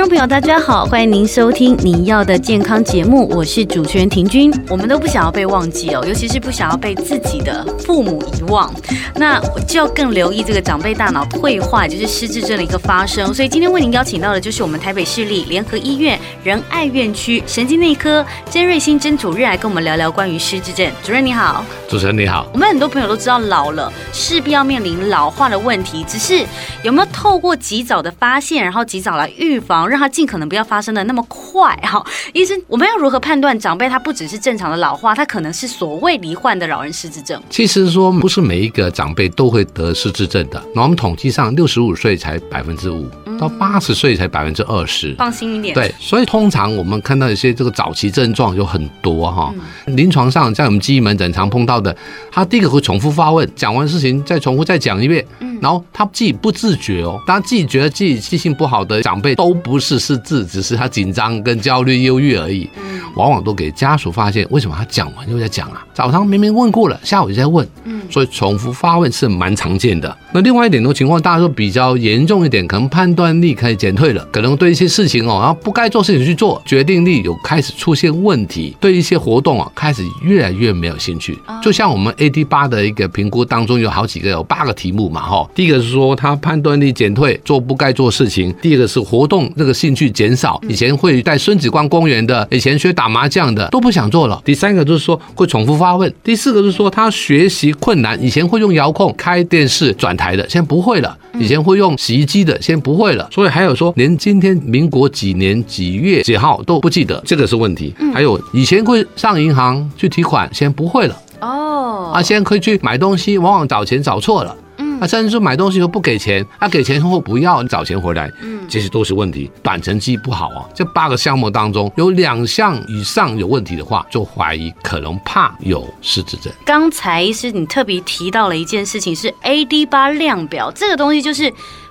众朋友，大家好，欢迎您收听你要的健康节目，我是主持人婷君。我们都不想要被忘记哦，尤其是不想要被自己的父母遗忘，那就要更留意这个长辈大脑退化，就是失智症的一个发生。所以今天为您邀请到的就是我们台北市立联合医院仁爱院区神经内科曾瑞新曾主任来跟我们聊聊关于失智症。主任你好，主持人你好。我们很多朋友都知道老了势必要面临老化的问题，只是有没有透过及早的发现，然后及早来预防？让他尽可能不要发生的那么快哈，医生，我们要如何判断长辈他不只是正常的老化，他可能是所谓罹患的老人失智症？其实说不是每一个长辈都会得失智症的，那我们统计上六十五岁才百分之五，到八十岁才百分之二十。放心一点。对，所以通常我们看到一些这个早期症状有很多哈，临床上在我们记忆门诊常碰到的，他第一个会重复发问，讲完事情再重复再讲一遍，然后他自己不自觉哦，当自己觉得自己记性不好的长辈都不。是失智，只是他紧张跟焦虑、忧郁而已。往往都给家属发现，为什么他讲完又在讲啊？早上明明问过了，下午就在问。所以重复发问是蛮常见的。那另外一点的情况，大家说比较严重一点，可能判断力开始减退了，可能对一些事情哦，然后不该做事情去做，决定力有开始出现问题，对一些活动啊开始越来越没有兴趣。就像我们 AD 八的一个评估当中有好几个，有八个题目嘛，哈。第一个是说他判断力减退，做不该做事情；第二个是活动这个兴趣减少，以前会带孙子逛公园的，以前学打麻将的都不想做了；第三个就是说会重复发问；第四个就是说他学习困。难，以前会用遥控开电视转台的，现在不会了；以前会用洗衣机的，现在不会了。所以还有说，连今天民国几年几月几号都不记得，这个是问题。还有以前会上银行去提款，现在不会了。哦，啊，现在可以去买东西，往往找钱找错了。他、啊、甚至说买东西又不给钱，他、啊、给钱后不要找钱回来，嗯，这些都是问题。短程记不好啊，这八个项目当中有两项以上有问题的话，就怀疑可能怕有失智症。刚才是你特别提到了一件事情，是 AD 八量表，这个东西就是。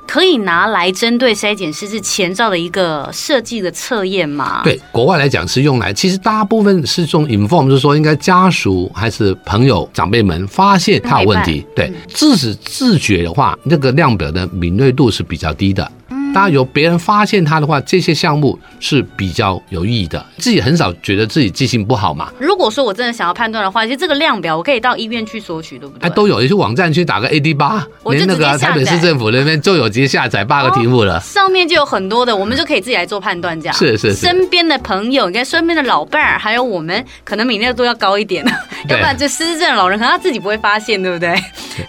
可以拿来针对筛检师是前兆的一个设计的测验吗？对，国外来讲是用来，其实大部分是这种 inform，就是说应该家属还是朋友长辈们发现他有问题，对，自己自觉的话，那个量表的敏锐度是比较低的。当然有别人发现他的话，这些项目是比较有意义的。自己很少觉得自己记性不好嘛。如果说我真的想要判断的话，其实这个量表我可以到医院去索取，对不对？哎，都有，一些网站去打个 AD 八，连那个台北市政府那边就有直接下载八个题目了。上面就有很多的，我们就可以自己来做判断，这样。是是是。身边的朋友，你看身边的老伴儿，还有我们，可能敏锐度要高一点，要不然这失智症的老人可能他自己不会发现，对不对？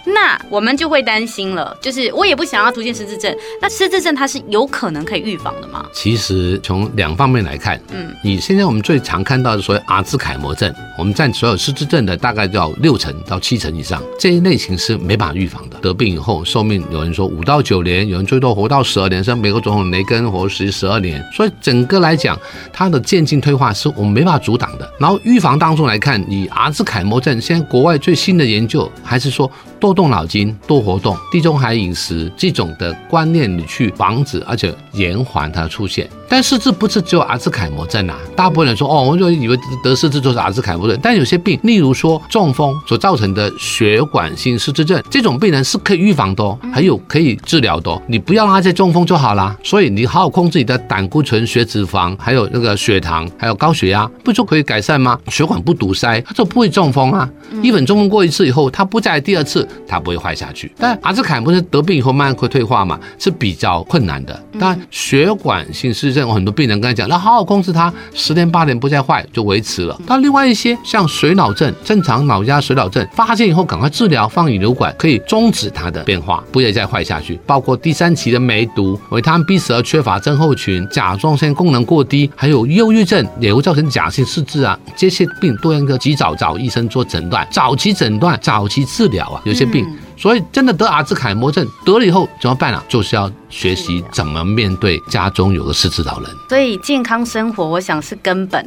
那我们就会担心了，就是我也不想要出现失智症。那失智症它是有可能可以预防的吗？其实从两方面来看，嗯，你现在我们最常看到的所谓阿兹海默症，我们占所有失智症的大概要六成到七成以上，这一类型是没办法预防的。得病以后寿命有人说五到九年，有人最多活到十二年，像美国总统雷根活十十二年。所以整个来讲，它的渐进退化是我们没办法阻挡的。然后预防当中来看，以阿兹海默症，现在国外最新的研究还是说。多动脑筋，多活动，地中海饮食这种的观念，你去防止，而且延缓它出现。但失智不是只有阿兹海默症啊，大部分人说哦，我就以为得失智就是阿兹海默症。但有些病，例如说中风所造成的血管性失智症，这种病人是可以预防的，哦还有可以治疗的。哦你不要让他再中风就好啦。所以你好好控制你的胆固醇、血脂肪，还有那个血糖，还有高血压，不就可以改善吗？血管不堵塞，他就不会中风啊。一本中风过一次以后，他不再第二次。他不会坏下去，但阿兹海默症得病以后慢慢会退化嘛，是比较困难的。但，血管性失智症，有很多病人跟他讲，那好好控制它，十年八年不再坏就维持了。但另外一些像水脑症、正常脑压水脑症，发现以后赶快治疗，放引流管可以终止它的变化，不会再坏下去。包括第三期的梅毒、维他命 B 十二缺乏症候群、甲状腺功能过低，还有忧郁症也会造成假性失智啊，这些病都应该及早找医生做诊断，早期诊断、早期治疗啊，有些病。所以，真的得阿兹海默症得了以后怎么办啊？就是要学习怎么面对家中有个失智老人。所以，健康生活，我想是根本。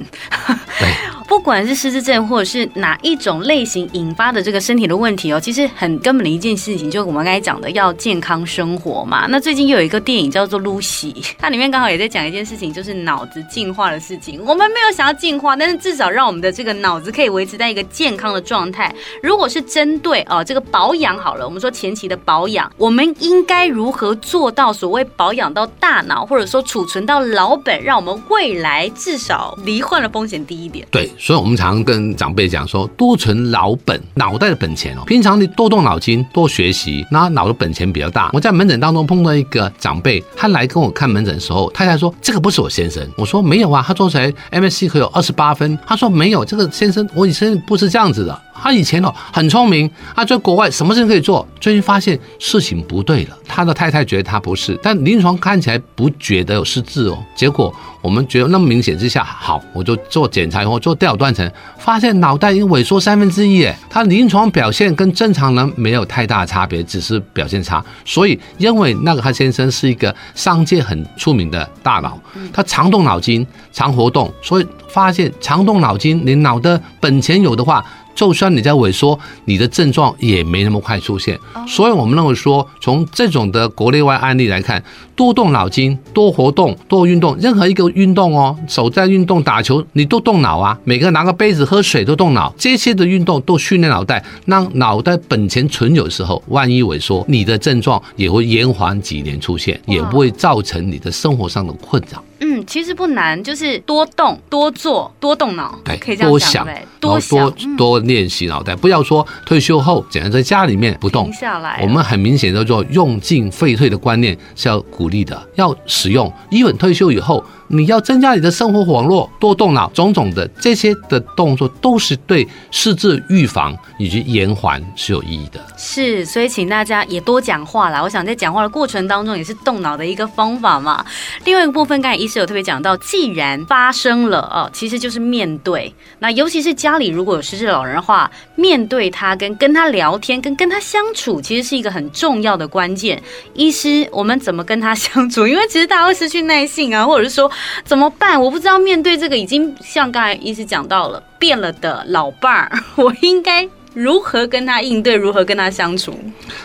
对。不管是失智症或者是哪一种类型引发的这个身体的问题哦，其实很根本的一件事情，就是我们刚才讲的要健康生活嘛。那最近又有一个电影叫做《露西》，它里面刚好也在讲一件事情，就是脑子进化的事情。我们没有想要进化，但是至少让我们的这个脑子可以维持在一个健康的状态。如果是针对哦这个保养好了，我们说前期的保养，我们应该如何做到所谓保养到大脑，或者说储存到老本，让我们未来至少罹患的风险低一点？对，所以我们常跟长辈讲说，多存老本，脑袋的本钱哦。平常你多动脑筋，多学习，那脑的本钱比较大。我在门诊当中碰到一个长辈，他来跟我看门诊的时候，太太说：“这个不是我先生。”我说：“没有啊，他做出来 MSC 可有二十八分。”他说：“没有，这个先生我以前不是这样子的。”他以前哦很聪明，他在国外什么事情可以做，最近发现事情不对了。他的太太觉得他不是，但临床看起来不觉得有失智哦。结果我们觉得那么明显之下，好，我就做检查以后做电脑断层，发现脑袋已经萎缩三分之一。哎，他临床表现跟正常人没有太大差别，只是表现差。所以因为那个他先生是一个商界很出名的大佬，他常动脑筋，常活动，所以发现常动脑筋，你脑的本钱有的话。就算你在萎缩，你的症状也没那么快出现。所以我们认为说，从这种的国内外案例来看，多动脑筋、多活动、多运动，任何一个运动哦，手在运动、打球，你都动脑啊。每个人拿个杯子喝水都动脑，这些的运动都训练脑袋，让脑袋本钱存有的时候，万一萎缩，你的症状也会延缓几年出现，也不会造成你的生活上的困扰。嗯，其实不难，就是多动、多做、多动脑，对，可以这样讲，多想，多想，多多练习脑袋。不要说退休后只能在家里面不动下来。我们很明显叫做用进废退的观念是要鼓励的，要使用。因为退休以后。你要增加你的生活网络，多动脑，种种的这些的动作都是对失智预防以及延缓是有意义的。是，所以请大家也多讲话啦。我想在讲话的过程当中，也是动脑的一个方法嘛。另外一个部分，刚才医师有特别讲到，既然发生了哦，其实就是面对。那尤其是家里如果有失智老人的话，面对他跟跟他聊天，跟跟他相处，其实是一个很重要的关键。医师，我们怎么跟他相处？因为其实大家会失去耐性啊，或者是说。怎么办？我不知道面对这个已经像刚才医师讲到了变了的老伴儿，我应该。如何跟他应对？如何跟他相处？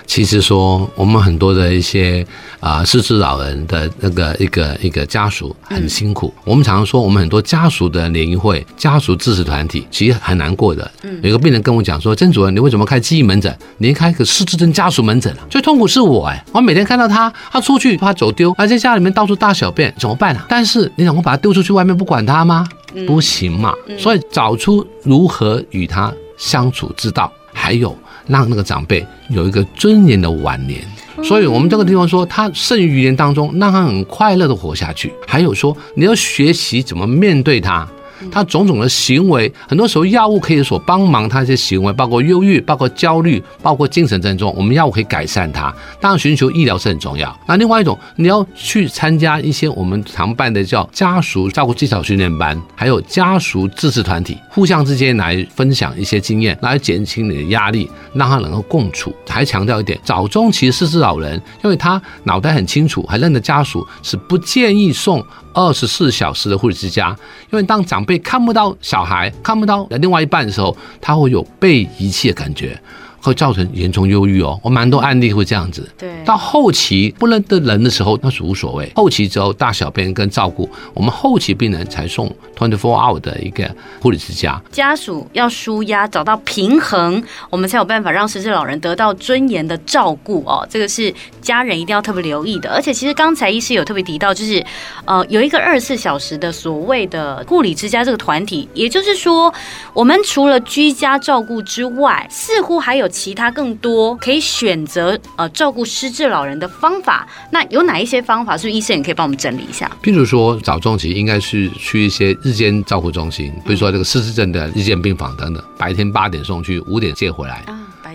其实说，我们很多的一些啊失智老人的那个一个一个家属很辛苦。嗯、我们常常说，我们很多家属的联谊会、家属支持团体，其实很难过的。嗯，有一个病人跟我讲说：“曾主任，你为什么开记忆门诊？你开个失智症家属门诊啊？最痛苦是我哎，我每天看到他，他出去怕走丢，而且家里面到处大小便，怎么办啊？但是你想我把他丢出去外面不管他吗？不行嘛。所以找出如何与他。相处之道，还有让那个长辈有一个尊严的晚年，所以我们这个地方说，他剩余余年当中，让他很快乐的活下去。还有说，你要学习怎么面对他。他种种的行为，很多时候药物可以所帮忙他一些行为，包括忧郁、包括焦虑、包括精神症状，我们药物可以改善他。当然，寻求医疗是很重要。那另外一种，你要去参加一些我们常办的叫家属照顾技巧训练班，还有家属支持团体，互相之间来分享一些经验，来减轻你的压力，让他能够共处。还强调一点，早中期失智老人，因为他脑袋很清楚，还认得家属，是不建议送。二十四小时的护理之家，因为当长被看不到小孩，看不到另外一半的时候，他会有被遗弃的感觉。会造成严重忧郁哦，我蛮多案例会这样子。对，到后期不认得人的时候，那是无所谓。后期之后大小便跟照顾，我们后期病人才送 twenty four hour 的一个护理之家。家属要舒压，找到平衡，我们才有办法让失智老人得到尊严的照顾哦。这个是家人一定要特别留意的。而且其实刚才医师有特别提到，就是呃有一个二十四小时的所谓的护理之家这个团体，也就是说，我们除了居家照顾之外，似乎还有。其他更多可以选择呃照顾失智老人的方法，那有哪一些方法？是不是医生也可以帮我们整理一下？譬如说早中期应该是去一些日间照护中心，比如说这个失智症的日间病房等等，白天八点送去，五点接回来。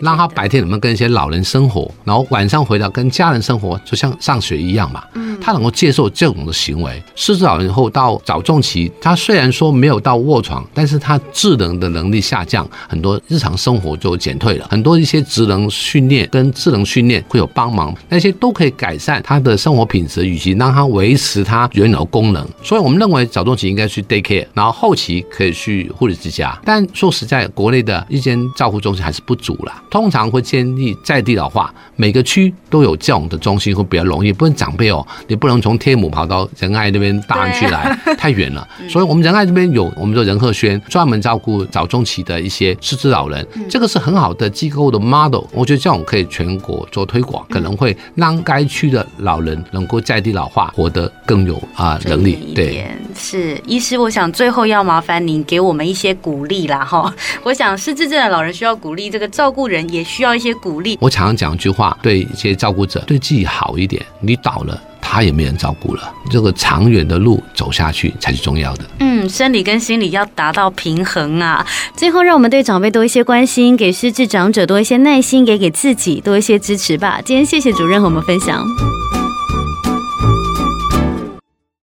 让他白天能不能跟一些老人生活，然后晚上回到跟家人生活，就像上学一样嘛。嗯，他能够接受这种的行为。失智老人后到早中期，他虽然说没有到卧床，但是他智能的能力下降，很多日常生活就减退了。很多一些职能训练跟智能训练会有帮忙，那些都可以改善他的生活品质，以及让他维持他原有的功能。所以我们认为早中期应该去 day care，然后后期可以去护理之家。但说实在，国内的一间照护中心还是不足啦。通常会建议在地老化，每个区都有这样的中心会比较容易。不能长辈哦，你不能从天母跑到仁爱那边大安区来，太远了。所以我们仁爱这边有我们说仁鹤轩，专门照顾早中期的一些失智老人，这个是很好的机构的 model。我觉得这种可以全国做推广，可能会让该区的老人能够在地老化，活得更有啊能力。对，是医师，我想最后要麻烦您给我们一些鼓励啦哈。我想失智症的老人需要鼓励，这个照顾人也需要一些鼓励。我常常讲一句话，对一些照顾者，对自己好一点。你倒了，他也没人照顾了。这个长远的路走下去才是重要的。嗯，生理跟心理要达到平衡啊。最后，让我们对长辈多一些关心，给失智长者多一些耐心，也给自己多一些支持吧。今天谢谢主任和我们分享。